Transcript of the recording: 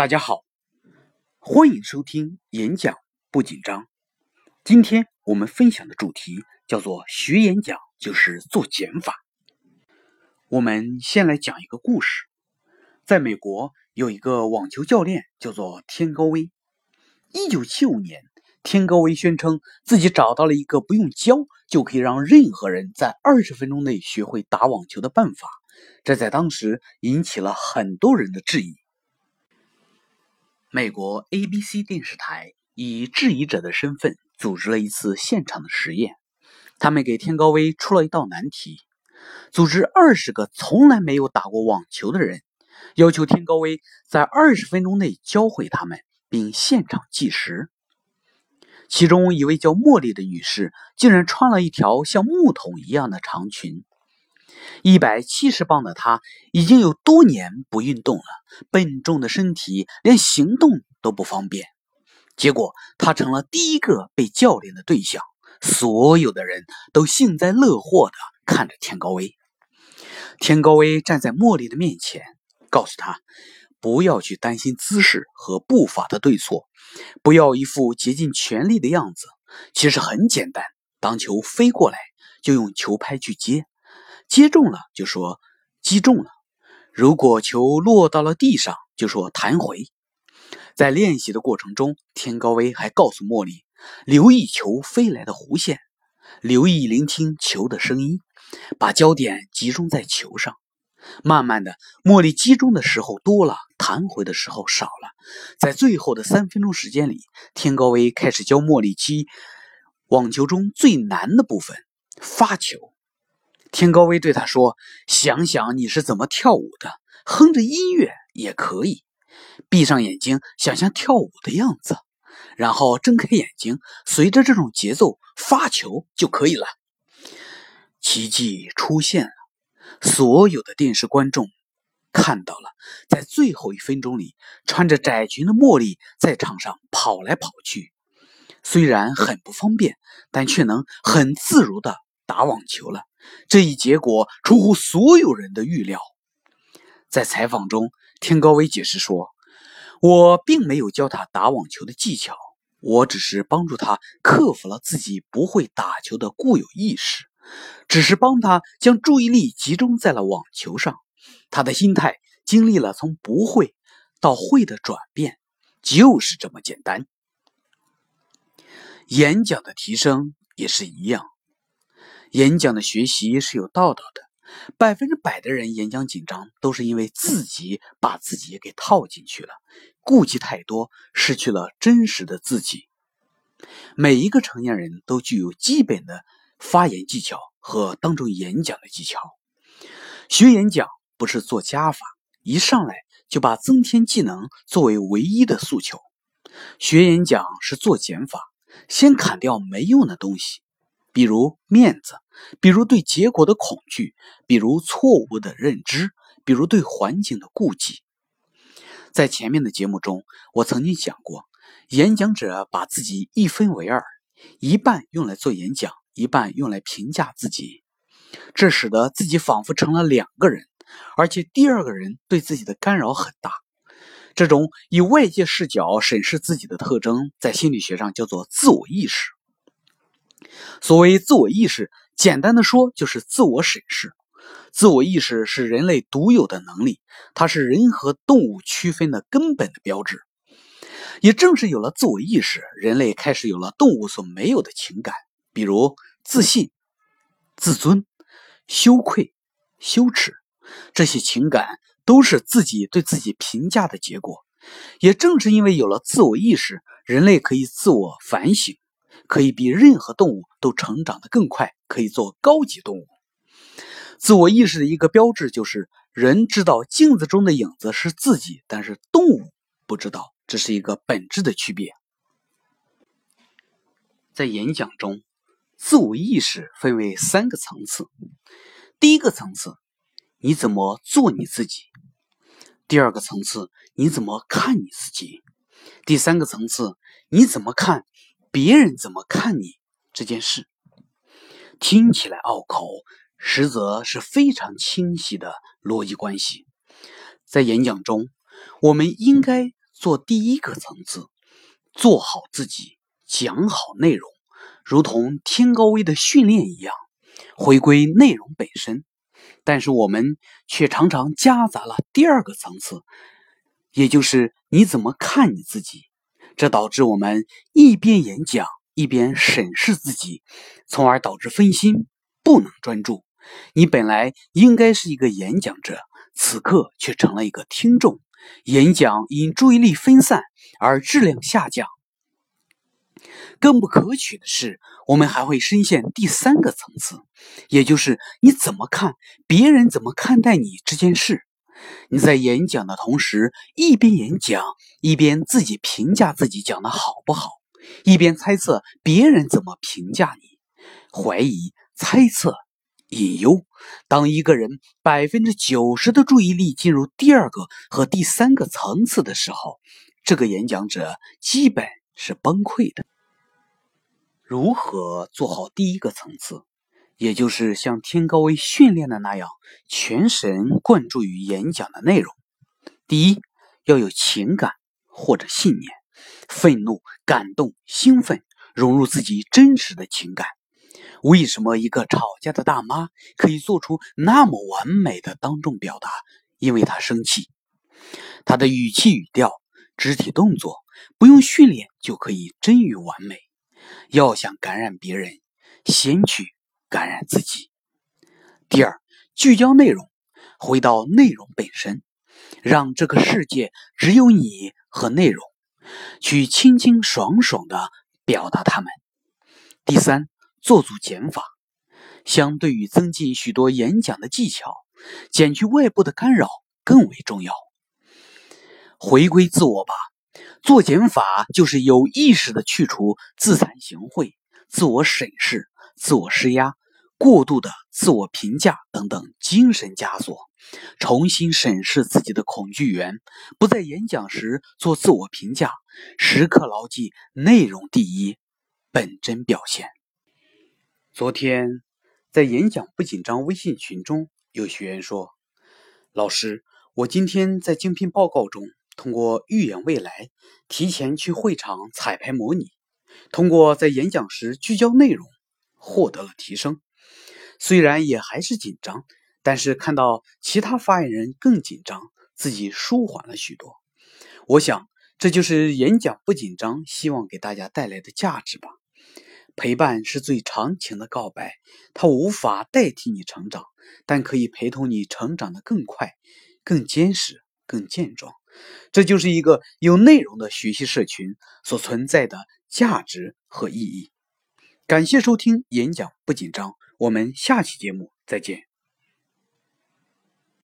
大家好，欢迎收听演讲不紧张。今天我们分享的主题叫做“学演讲就是做减法”。我们先来讲一个故事。在美国有一个网球教练叫做天高威。一九七五年，天高威宣称自己找到了一个不用教就可以让任何人在二十分钟内学会打网球的办法，这在当时引起了很多人的质疑。美国 ABC 电视台以质疑者的身份组织了一次现场的实验，他们给天高威出了一道难题：组织二十个从来没有打过网球的人，要求天高威在二十分钟内教会他们，并现场计时。其中一位叫茉莉的女士竟然穿了一条像木桶一样的长裙。一百七十磅的他已经有多年不运动了，笨重的身体连行动都不方便。结果他成了第一个被教练的对象，所有的人都幸灾乐祸地看着天高威。天高威站在茉莉的面前，告诉他不要去担心姿势和步伐的对错，不要一副竭尽全力的样子。其实很简单，当球飞过来，就用球拍去接。接中了就说击中了，如果球落到了地上就说弹回。在练习的过程中，天高威还告诉茉莉，留意球飞来的弧线，留意聆听球的声音，把焦点集中在球上。慢慢的，茉莉击中的时候多了，弹回的时候少了。在最后的三分钟时间里，天高威开始教茉莉击网球中最难的部分——发球。天高威对他说：“想想你是怎么跳舞的，哼着音乐也可以。闭上眼睛，想象跳舞的样子，然后睁开眼睛，随着这种节奏发球就可以了。”奇迹出现了，所有的电视观众看到了，在最后一分钟里，穿着窄裙的茉莉在场上跑来跑去，虽然很不方便，但却能很自如的打网球了。这一结果出乎所有人的预料。在采访中，天高威解释说：“我并没有教他打网球的技巧，我只是帮助他克服了自己不会打球的固有意识，只是帮他将注意力集中在了网球上。他的心态经历了从不会到会的转变，就是这么简单。演讲的提升也是一样。”演讲的学习是有道道的，百分之百的人演讲紧张，都是因为自己把自己给套进去了，顾忌太多，失去了真实的自己。每一个成年人都具有基本的发言技巧和当众演讲的技巧。学演讲不是做加法，一上来就把增添技能作为唯一的诉求。学演讲是做减法，先砍掉没用的东西。比如面子，比如对结果的恐惧，比如错误的认知，比如对环境的顾忌。在前面的节目中，我曾经讲过，演讲者把自己一分为二，一半用来做演讲，一半用来评价自己，这使得自己仿佛成了两个人，而且第二个人对自己的干扰很大。这种以外界视角审视自己的特征，在心理学上叫做自我意识。所谓自我意识，简单的说就是自我审视。自我意识是人类独有的能力，它是人和动物区分的根本的标志。也正是有了自我意识，人类开始有了动物所没有的情感，比如自信、自尊、羞愧、羞耻。这些情感都是自己对自己评价的结果。也正是因为有了自我意识，人类可以自我反省。可以比任何动物都成长得更快，可以做高级动物。自我意识的一个标志就是，人知道镜子中的影子是自己，但是动物不知道，这是一个本质的区别。在演讲中，自我意识分为三个层次：第一个层次，你怎么做你自己；第二个层次，你怎么看你自己；第三个层次，你怎么看。别人怎么看你这件事，听起来拗口，实则是非常清晰的逻辑关系。在演讲中，我们应该做第一个层次，做好自己，讲好内容，如同天高威的训练一样，回归内容本身。但是我们却常常夹杂了第二个层次，也就是你怎么看你自己。这导致我们一边演讲一边审视自己，从而导致分心，不能专注。你本来应该是一个演讲者，此刻却成了一个听众。演讲因注意力分散而质量下降。更不可取的是，我们还会深陷第三个层次，也就是你怎么看别人怎么看待你这件事。你在演讲的同时，一边演讲一边自己评价自己讲的好不好，一边猜测别人怎么评价你，怀疑、猜测、隐忧。当一个人百分之九十的注意力进入第二个和第三个层次的时候，这个演讲者基本是崩溃的。如何做好第一个层次？也就是像天高威训练的那样，全神贯注于演讲的内容。第一，要有情感或者信念，愤怒、感动、兴奋，融入自己真实的情感。为什么一个吵架的大妈可以做出那么完美的当众表达？因为她生气，她的语气、语调、肢体动作，不用训练就可以臻于完美。要想感染别人，先去。感染自己。第二，聚焦内容，回到内容本身，让这个世界只有你和内容，去清清爽爽的表达他们。第三，做足减法，相对于增进许多演讲的技巧，减去外部的干扰更为重要。回归自我吧，做减法就是有意识的去除自惭形秽、自我审视、自我施压。过度的自我评价等等精神枷锁，重新审视自己的恐惧源，不在演讲时做自我评价，时刻牢记内容第一，本真表现。昨天在演讲不紧张微信群中，有学员说：“老师，我今天在竞聘报告中，通过预演未来，提前去会场彩排模拟，通过在演讲时聚焦内容，获得了提升。”虽然也还是紧张，但是看到其他发言人更紧张，自己舒缓了许多。我想，这就是演讲不紧张，希望给大家带来的价值吧。陪伴是最长情的告白，它无法代替你成长，但可以陪同你成长的更快、更坚实、更健壮。这就是一个有内容的学习社群所存在的价值和意义。感谢收听演讲不紧张。我们下期节目再见。